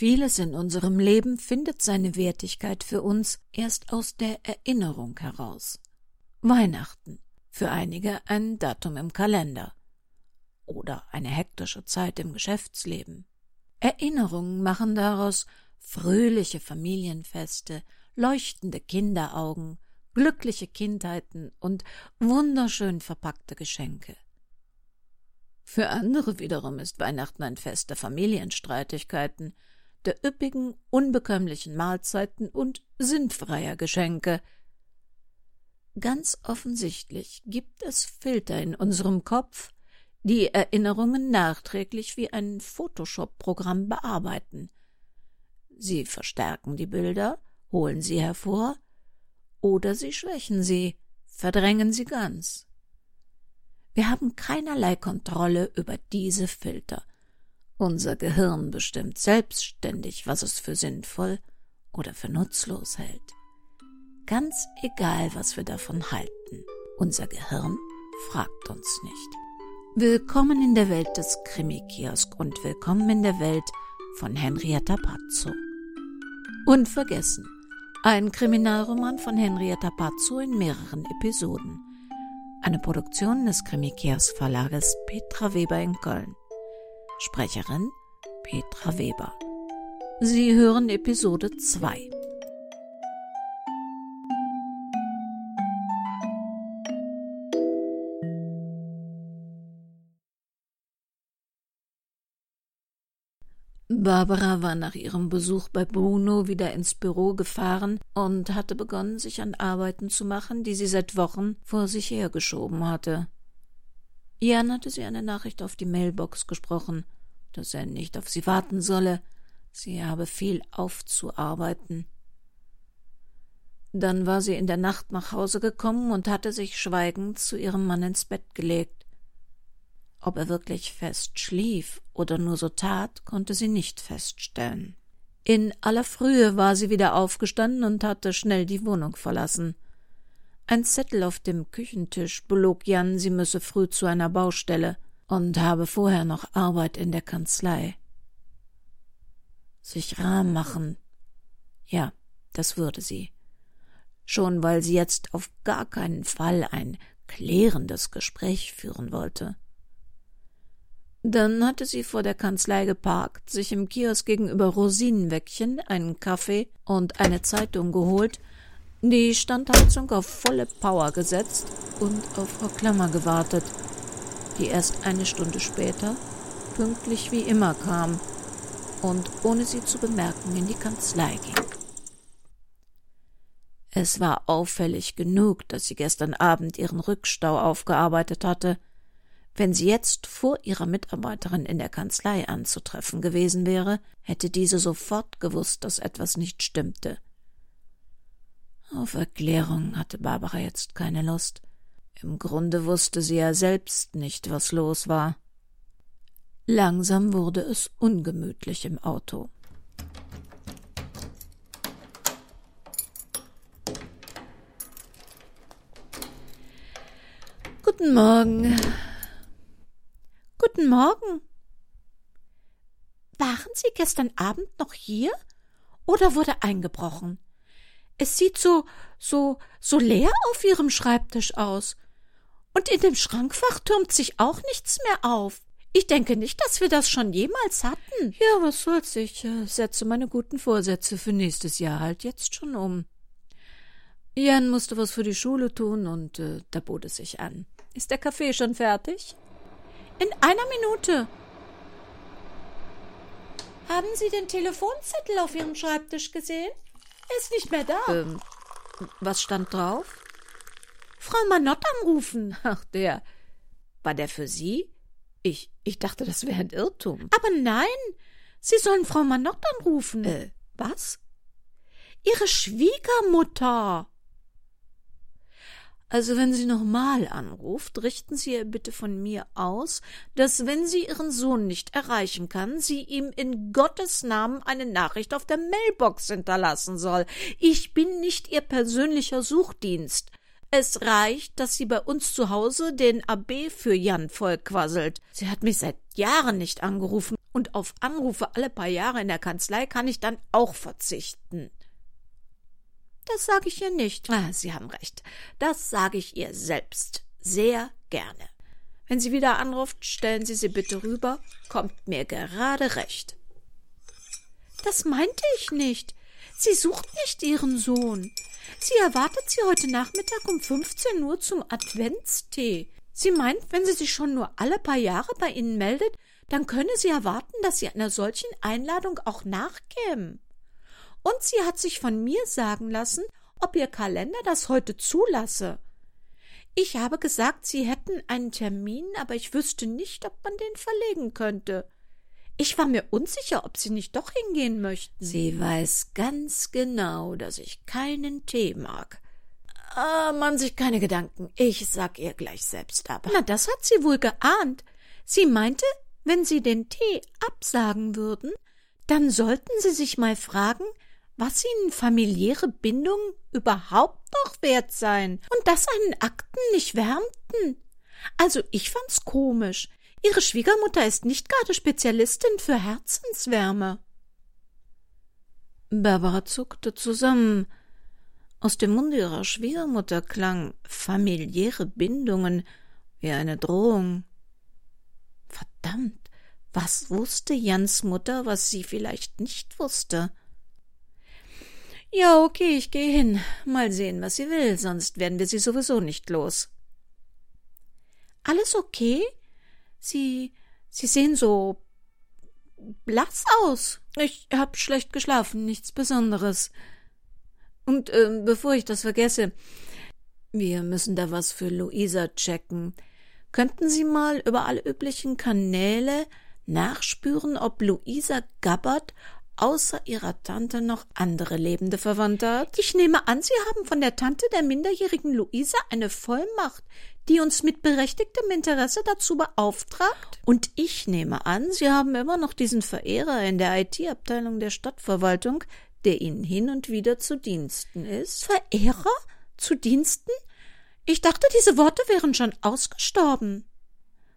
Vieles in unserem Leben findet seine Wertigkeit für uns erst aus der Erinnerung heraus. Weihnachten, für einige ein Datum im Kalender oder eine hektische Zeit im Geschäftsleben. Erinnerungen machen daraus fröhliche Familienfeste, leuchtende Kinderaugen, glückliche Kindheiten und wunderschön verpackte Geschenke. Für andere wiederum ist Weihnachten ein Fest der Familienstreitigkeiten, der üppigen, unbekömmlichen Mahlzeiten und sinnfreier Geschenke. Ganz offensichtlich gibt es Filter in unserem Kopf, die Erinnerungen nachträglich wie ein Photoshop-Programm bearbeiten. Sie verstärken die Bilder, holen sie hervor, oder sie schwächen sie, verdrängen sie ganz. Wir haben keinerlei Kontrolle über diese Filter. Unser Gehirn bestimmt selbstständig, was es für sinnvoll oder für nutzlos hält. Ganz egal, was wir davon halten. Unser Gehirn fragt uns nicht. Willkommen in der Welt des Krimi-Kiosk und willkommen in der Welt von Henrietta Pazzo. Unvergessen. Ein Kriminalroman von Henrietta Pazzo in mehreren Episoden. Eine Produktion des Krimi-Kiosk Verlages Petra Weber in Köln. Sprecherin Petra Weber. Sie hören Episode 2. Barbara war nach ihrem Besuch bei Bruno wieder ins Büro gefahren und hatte begonnen, sich an Arbeiten zu machen, die sie seit Wochen vor sich hergeschoben hatte. Jan hatte sie eine Nachricht auf die Mailbox gesprochen, dass er nicht auf sie warten solle, sie habe viel aufzuarbeiten. Dann war sie in der Nacht nach Hause gekommen und hatte sich schweigend zu ihrem Mann ins Bett gelegt. Ob er wirklich fest schlief oder nur so tat, konnte sie nicht feststellen. In aller Frühe war sie wieder aufgestanden und hatte schnell die Wohnung verlassen. Ein Zettel auf dem Küchentisch belog Jan, sie müsse früh zu einer Baustelle und habe vorher noch Arbeit in der Kanzlei. Sich rar machen. Ja, das würde sie. Schon weil sie jetzt auf gar keinen Fall ein klärendes Gespräch führen wollte. Dann hatte sie vor der Kanzlei geparkt, sich im Kiosk gegenüber Rosinenwäckchen einen Kaffee und eine Zeitung geholt, die Standheizung auf volle Power gesetzt und auf Frau Klammer gewartet, die erst eine Stunde später pünktlich wie immer kam und ohne sie zu bemerken in die Kanzlei ging. Es war auffällig genug, dass sie gestern Abend ihren Rückstau aufgearbeitet hatte, wenn sie jetzt vor ihrer Mitarbeiterin in der Kanzlei anzutreffen gewesen wäre, hätte diese sofort gewusst, dass etwas nicht stimmte. Auf Erklärung hatte Barbara jetzt keine Lust. Im Grunde wusste sie ja selbst nicht, was los war. Langsam wurde es ungemütlich im Auto. Guten Morgen, Guten Morgen. Waren Sie gestern Abend noch hier? Oder wurde eingebrochen? Es sieht so, so, so leer auf Ihrem Schreibtisch aus. Und in dem Schrankfach türmt sich auch nichts mehr auf. Ich denke nicht, dass wir das schon jemals hatten. Ja, was soll's? Ich äh, setze meine guten Vorsätze für nächstes Jahr halt jetzt schon um. Jan musste was für die Schule tun und äh, da bot es sich an. Ist der Kaffee schon fertig? In einer Minute. Haben Sie den Telefonzettel auf Ihrem Schreibtisch gesehen? Er ist nicht mehr da. Ähm, was stand drauf? Frau Manott anrufen. Ach, der. War der für Sie? Ich, ich dachte, das wäre ein Irrtum. Aber nein, Sie sollen Frau Manott anrufen. Äh, was? Ihre Schwiegermutter. Also wenn sie nochmal anruft, richten Sie ihr bitte von mir aus, dass wenn sie Ihren Sohn nicht erreichen kann, sie ihm in Gottes Namen eine Nachricht auf der Mailbox hinterlassen soll. Ich bin nicht Ihr persönlicher Suchdienst. Es reicht, dass sie bei uns zu Hause den AB für Jan vollquasselt. Sie hat mich seit Jahren nicht angerufen und auf Anrufe alle paar Jahre in der Kanzlei kann ich dann auch verzichten. Das sage ich ihr nicht. Ah, Sie haben recht. Das sage ich ihr selbst. Sehr gerne. Wenn sie wieder anruft, stellen Sie sie bitte rüber. Kommt mir gerade recht. Das meinte ich nicht. Sie sucht nicht ihren Sohn. Sie erwartet sie heute Nachmittag um 15 Uhr zum Adventstee. Sie meint, wenn sie sich schon nur alle paar Jahre bei Ihnen meldet, dann könne sie erwarten, dass Sie einer solchen Einladung auch nachkämen. Und sie hat sich von mir sagen lassen, ob Ihr Kalender das heute zulasse. Ich habe gesagt, Sie hätten einen Termin, aber ich wüsste nicht, ob man den verlegen könnte. Ich war mir unsicher, ob Sie nicht doch hingehen möchten. Sie weiß ganz genau, dass ich keinen Tee mag. Ah, man sich keine Gedanken. Ich sag ihr gleich selbst ab. Na, das hat sie wohl geahnt. Sie meinte, wenn Sie den Tee absagen würden, dann sollten Sie sich mal fragen, was Ihnen familiäre Bindungen überhaupt noch wert seien und dass einen Akten nicht wärmten. Also ich fand's komisch. Ihre Schwiegermutter ist nicht gerade Spezialistin für Herzenswärme. Barbara zuckte zusammen. Aus dem Munde ihrer Schwiegermutter klang familiäre Bindungen wie eine Drohung. Verdammt, was wusste Jans Mutter, was sie vielleicht nicht wusste? Ja, okay, ich gehe hin. Mal sehen, was sie will, sonst werden wir sie sowieso nicht los. Alles okay? Sie, Sie sehen so blass aus. Ich hab schlecht geschlafen, nichts Besonderes. Und äh, bevor ich das vergesse, wir müssen da was für Luisa checken. Könnten Sie mal über alle üblichen Kanäle nachspüren, ob Luisa Gabbard außer ihrer Tante noch andere lebende Verwandte hat? Ich nehme an, Sie haben von der Tante der minderjährigen Luisa eine Vollmacht, die uns mit berechtigtem Interesse dazu beauftragt? Und ich nehme an, Sie haben immer noch diesen Verehrer in der IT-Abteilung der Stadtverwaltung, der Ihnen hin und wieder zu Diensten ist. Verehrer? Zu Diensten? Ich dachte, diese Worte wären schon ausgestorben.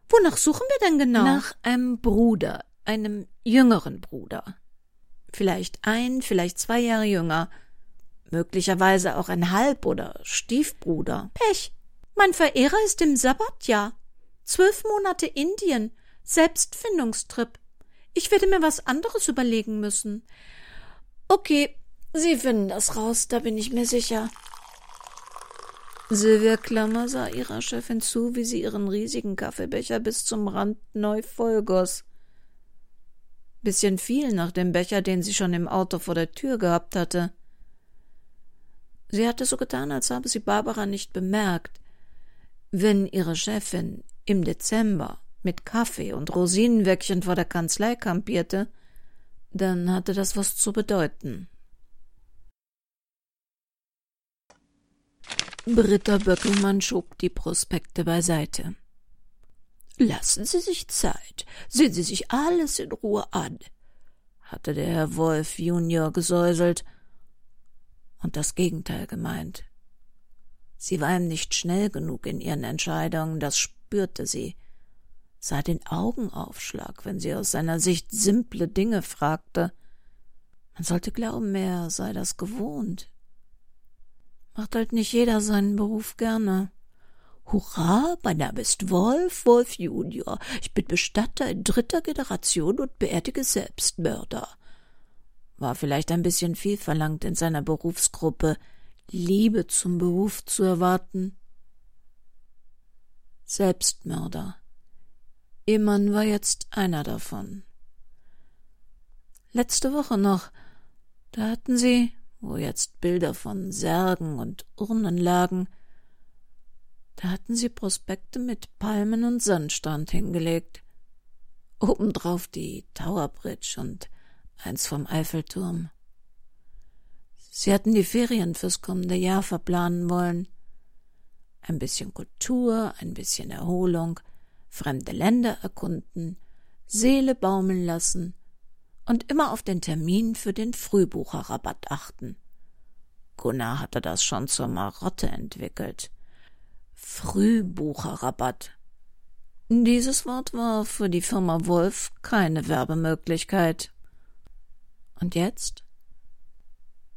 Wonach suchen wir denn genau? Nach einem Bruder, einem jüngeren Bruder. Vielleicht ein, vielleicht zwei Jahre jünger. Möglicherweise auch ein Halb- oder Stiefbruder. Pech. Mein Verehrer ist im Sabbatjahr. Zwölf Monate Indien. Selbstfindungstrip. Ich werde mir was anderes überlegen müssen. Okay, Sie finden das raus, da bin ich mir sicher. Silvia Klammer sah ihrer Chefin zu, wie sie ihren riesigen Kaffeebecher bis zum Rand neu vollgoss. Bisschen viel nach dem Becher, den sie schon im Auto vor der Tür gehabt hatte. Sie hatte so getan, als habe sie Barbara nicht bemerkt. Wenn ihre Chefin im Dezember mit Kaffee und Rosinenwäckchen vor der Kanzlei kampierte, dann hatte das was zu bedeuten. Britta Böckelmann schob die Prospekte beiseite. Lassen Sie sich Zeit, sehen Sie sich alles in Ruhe an, hatte der Herr Wolf Junior gesäuselt und das Gegenteil gemeint. Sie war ihm nicht schnell genug in ihren Entscheidungen, das spürte sie, sah den Augenaufschlag, wenn sie aus seiner Sicht simple Dinge fragte. Man sollte glauben, er sei das gewohnt. Macht halt nicht jeder seinen Beruf gerne. Hurra, mein Name ist Wolf, Wolf Junior. Ich bin Bestatter in dritter Generation und beerdige Selbstmörder. War vielleicht ein bisschen viel verlangt in seiner Berufsgruppe, Liebe zum Beruf zu erwarten. Selbstmörder. Immann war jetzt einer davon. Letzte Woche noch, da hatten sie, wo jetzt Bilder von Särgen und Urnen lagen, da hatten sie Prospekte mit Palmen und Sandstrand hingelegt. Obendrauf die Tower Bridge und eins vom Eiffelturm. Sie hatten die Ferien fürs kommende Jahr verplanen wollen. Ein bisschen Kultur, ein bisschen Erholung, fremde Länder erkunden, Seele baumeln lassen und immer auf den Termin für den Frühbucherrabatt achten. Gunnar hatte das schon zur Marotte entwickelt. Frühbucherrabatt. Dieses Wort war für die Firma Wolf keine Werbemöglichkeit. Und jetzt?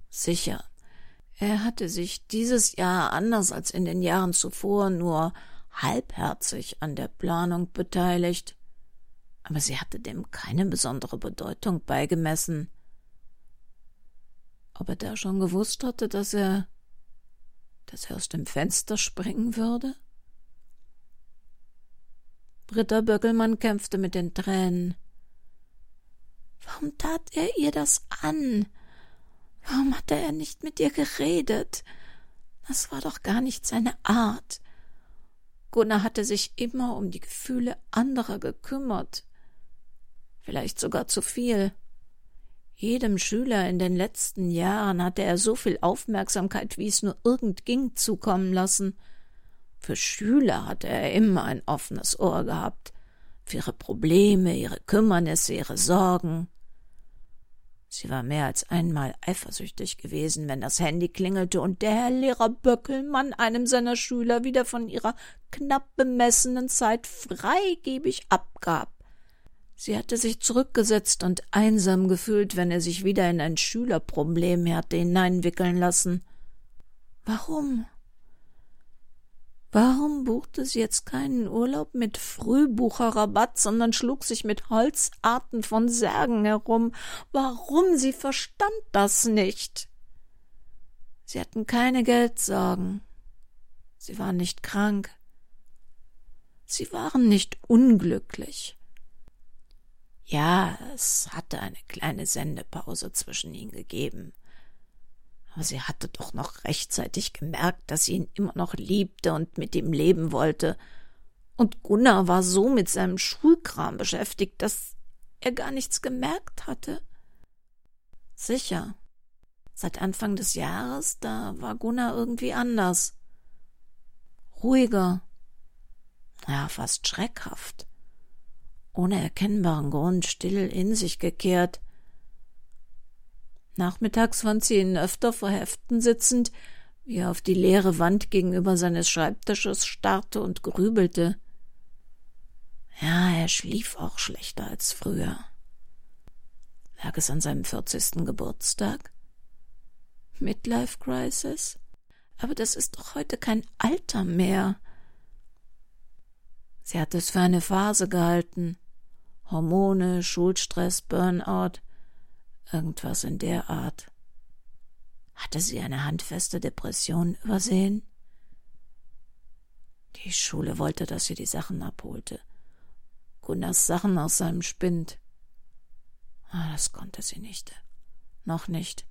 Sicher, er hatte sich dieses Jahr anders als in den Jahren zuvor nur halbherzig an der Planung beteiligt, aber sie hatte dem keine besondere Bedeutung beigemessen. Ob er da schon gewusst hatte, dass er dass er aus dem Fenster springen würde? Britta Böckelmann kämpfte mit den Tränen. Warum tat er ihr das an? Warum hatte er nicht mit ihr geredet? Das war doch gar nicht seine Art. Gunnar hatte sich immer um die Gefühle anderer gekümmert. Vielleicht sogar zu viel. Jedem Schüler in den letzten Jahren hatte er so viel Aufmerksamkeit, wie es nur irgend ging, zukommen lassen. Für Schüler hatte er immer ein offenes Ohr gehabt, für ihre Probleme, ihre Kümmernisse, ihre Sorgen. Sie war mehr als einmal eifersüchtig gewesen, wenn das Handy klingelte und der Herr Lehrer Böckelmann einem seiner Schüler wieder von ihrer knapp bemessenen Zeit freigebig abgab. Sie hatte sich zurückgesetzt und einsam gefühlt, wenn er sich wieder in ein Schülerproblem hatte hineinwickeln lassen. Warum? Warum buchte sie jetzt keinen Urlaub mit Frühbucherrabatt, sondern schlug sich mit Holzarten von Särgen herum? Warum? Sie verstand das nicht. Sie hatten keine Geldsorgen. Sie waren nicht krank. Sie waren nicht unglücklich. Ja, es hatte eine kleine Sendepause zwischen ihnen gegeben aber sie hatte doch noch rechtzeitig gemerkt, dass sie ihn immer noch liebte und mit ihm leben wollte. Und Gunnar war so mit seinem Schulkram beschäftigt, dass er gar nichts gemerkt hatte. Sicher. Seit Anfang des Jahres, da war Gunnar irgendwie anders. Ruhiger. Ja, fast schreckhaft. Ohne erkennbaren Grund still in sich gekehrt. Nachmittags fand sie ihn öfter vor Heften sitzend, wie er auf die leere Wand gegenüber seines Schreibtisches starrte und grübelte. Ja, er schlief auch schlechter als früher. Lag es an seinem vierzigsten Geburtstag? Midlife Crisis? Aber das ist doch heute kein Alter mehr. Sie hat es für eine Phase gehalten. Hormone, Schulstress, Burnout – irgendwas in der Art. Hatte sie eine handfeste Depression übersehen? Die Schule wollte, dass sie die Sachen abholte. Gunnars Sachen aus seinem Spind. Ah, das konnte sie nicht. Noch nicht.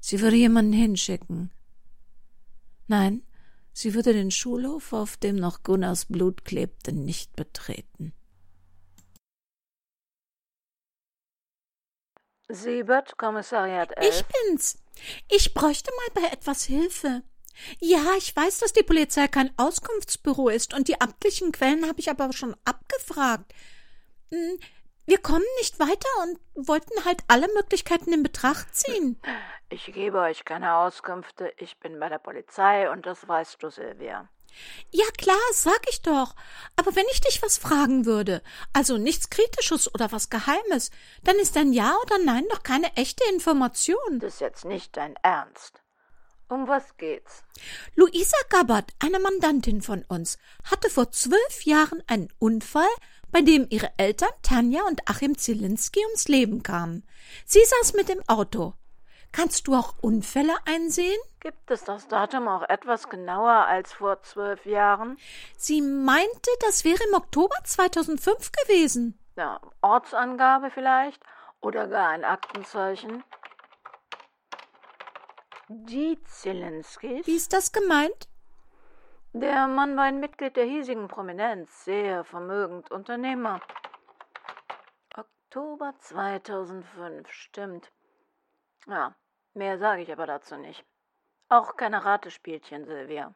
Sie würde jemanden hinschicken. Nein, sie würde den Schulhof, auf dem noch Gunnars Blut klebte, nicht betreten. Siebert, Kommissariat 11. Ich bin's. Ich bräuchte mal bei etwas Hilfe. Ja, ich weiß, dass die Polizei kein Auskunftsbüro ist und die amtlichen Quellen habe ich aber schon abgefragt. Hm, wir kommen nicht weiter und wollten halt alle Möglichkeiten in Betracht ziehen. Ich gebe euch keine Auskünfte. Ich bin bei der Polizei und das weißt du, Silvia. Ja klar, sag ich doch. Aber wenn ich dich was fragen würde, also nichts Kritisches oder was Geheimes, dann ist ein Ja oder Nein doch keine echte Information. Das ist jetzt nicht dein Ernst. Um was geht's? Luisa Gabbard, eine Mandantin von uns, hatte vor zwölf Jahren einen Unfall, bei dem ihre Eltern Tanja und Achim Zielinski ums Leben kamen. Sie saß mit dem Auto. Kannst du auch Unfälle einsehen? Gibt es das Datum auch etwas genauer als vor zwölf Jahren? Sie meinte, das wäre im Oktober 2005 gewesen. Ja, Ortsangabe vielleicht? Oder gar ein Aktenzeichen? Die Zielinskis? Wie ist das gemeint? Der Mann war ein Mitglied der hiesigen Prominenz, sehr vermögend Unternehmer. Oktober 2005, stimmt. Ja, Mehr sage ich aber dazu nicht. Auch keine Ratespielchen, Silvia.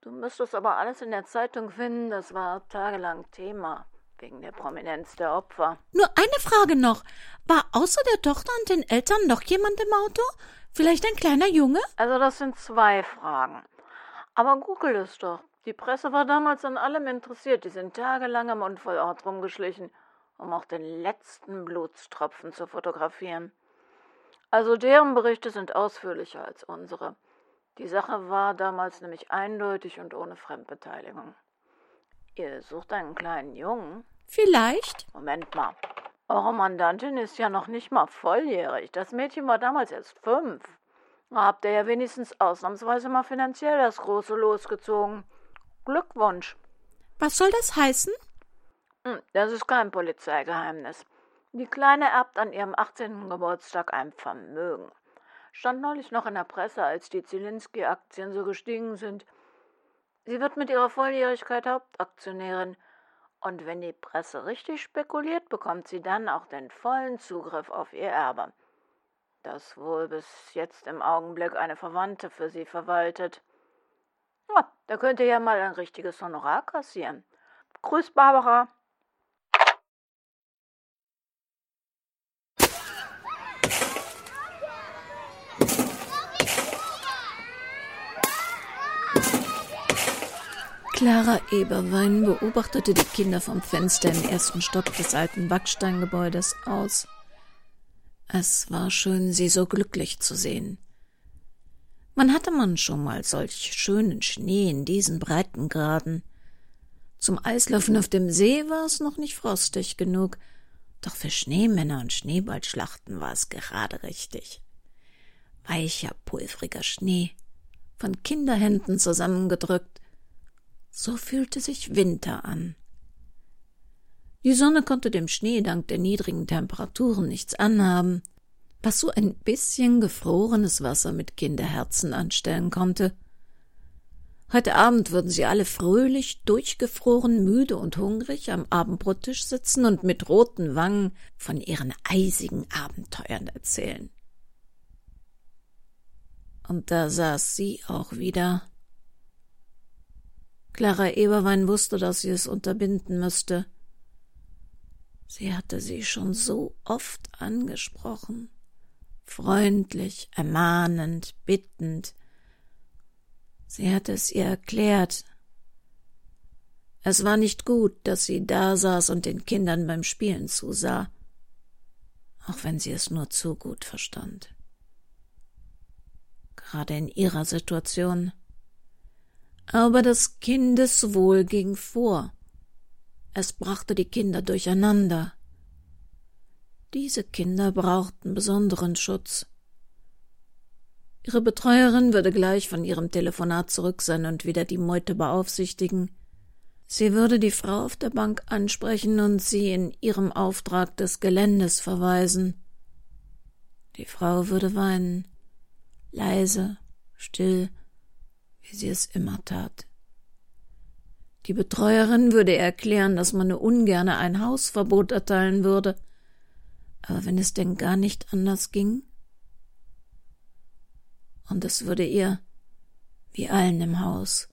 Du müsstest aber alles in der Zeitung finden, das war tagelang Thema, wegen der Prominenz der Opfer. Nur eine Frage noch. War außer der Tochter und den Eltern noch jemand im Auto? Vielleicht ein kleiner Junge? Also das sind zwei Fragen. Aber google es doch. Die Presse war damals an allem interessiert. Die sind tagelang am Unfallort rumgeschlichen, um auch den letzten Blutstropfen zu fotografieren. Also deren Berichte sind ausführlicher als unsere. Die Sache war damals nämlich eindeutig und ohne Fremdbeteiligung. Ihr sucht einen kleinen Jungen? Vielleicht. Moment mal. Eure Mandantin ist ja noch nicht mal volljährig. Das Mädchen war damals erst fünf. Habt ihr ja wenigstens ausnahmsweise mal finanziell das große losgezogen. Glückwunsch. Was soll das heißen? Hm, das ist kein Polizeigeheimnis. Die Kleine erbt an ihrem 18. Geburtstag ein Vermögen. Stand neulich noch in der Presse, als die Zielinski-Aktien so gestiegen sind. Sie wird mit ihrer Volljährigkeit Hauptaktionärin. Und wenn die Presse richtig spekuliert, bekommt sie dann auch den vollen Zugriff auf ihr Erbe das wohl bis jetzt im Augenblick eine Verwandte für sie verwaltet. Ja, da könnt ihr ja mal ein richtiges Honorar kassieren. Grüß, Barbara. Clara Eberwein beobachtete die Kinder vom Fenster im ersten Stock des alten Backsteingebäudes aus. Es war schön, sie so glücklich zu sehen. Wann hatte man schon mal solch schönen Schnee in diesen Breitengraden? Zum Eislaufen auf dem See war es noch nicht frostig genug, doch für Schneemänner und Schneeballschlachten war es gerade richtig. Weicher, pulvriger Schnee, von Kinderhänden zusammengedrückt, so fühlte sich Winter an. Die Sonne konnte dem Schnee dank der niedrigen Temperaturen nichts anhaben, was so ein bisschen gefrorenes Wasser mit Kinderherzen anstellen konnte. Heute Abend würden sie alle fröhlich, durchgefroren, müde und hungrig am Abendbrottisch sitzen und mit roten Wangen von ihren eisigen Abenteuern erzählen. Und da saß sie auch wieder. Clara Eberwein wusste, dass sie es unterbinden müsste. Sie hatte sie schon so oft angesprochen, freundlich, ermahnend, bittend. Sie hatte es ihr erklärt. Es war nicht gut, dass sie da saß und den Kindern beim Spielen zusah, auch wenn sie es nur zu gut verstand. Gerade in ihrer Situation. Aber das Kindeswohl ging vor. Es brachte die Kinder durcheinander. Diese Kinder brauchten besonderen Schutz. Ihre Betreuerin würde gleich von ihrem Telefonat zurück sein und wieder die Meute beaufsichtigen. Sie würde die Frau auf der Bank ansprechen und sie in ihrem Auftrag des Geländes verweisen. Die Frau würde weinen, leise, still, wie sie es immer tat. Die Betreuerin würde erklären, dass man nur ungerne ein Hausverbot erteilen würde. Aber wenn es denn gar nicht anders ging? Und es würde ihr, wie allen im Haus,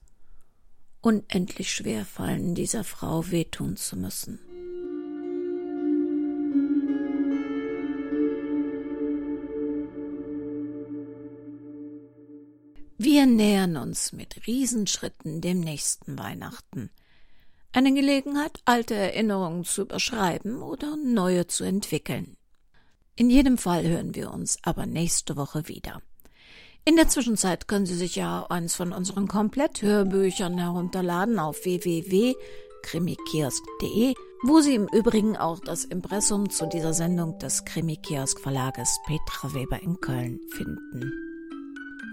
unendlich schwer fallen, dieser Frau wehtun zu müssen. Wir nähern uns mit Riesenschritten dem nächsten Weihnachten. Eine Gelegenheit, alte Erinnerungen zu überschreiben oder neue zu entwickeln. In jedem Fall hören wir uns aber nächste Woche wieder. In der Zwischenzeit können Sie sich ja eins von unseren Kompletthörbüchern herunterladen auf www.krimikiosk.de, wo Sie im Übrigen auch das Impressum zu dieser Sendung des Krimikiosk Verlages Petra Weber in Köln finden.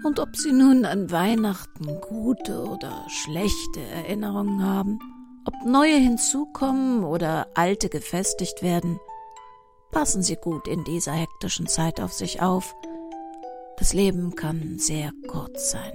Und ob Sie nun an Weihnachten gute oder schlechte Erinnerungen haben, ob neue hinzukommen oder alte gefestigt werden, passen Sie gut in dieser hektischen Zeit auf sich auf. Das Leben kann sehr kurz sein.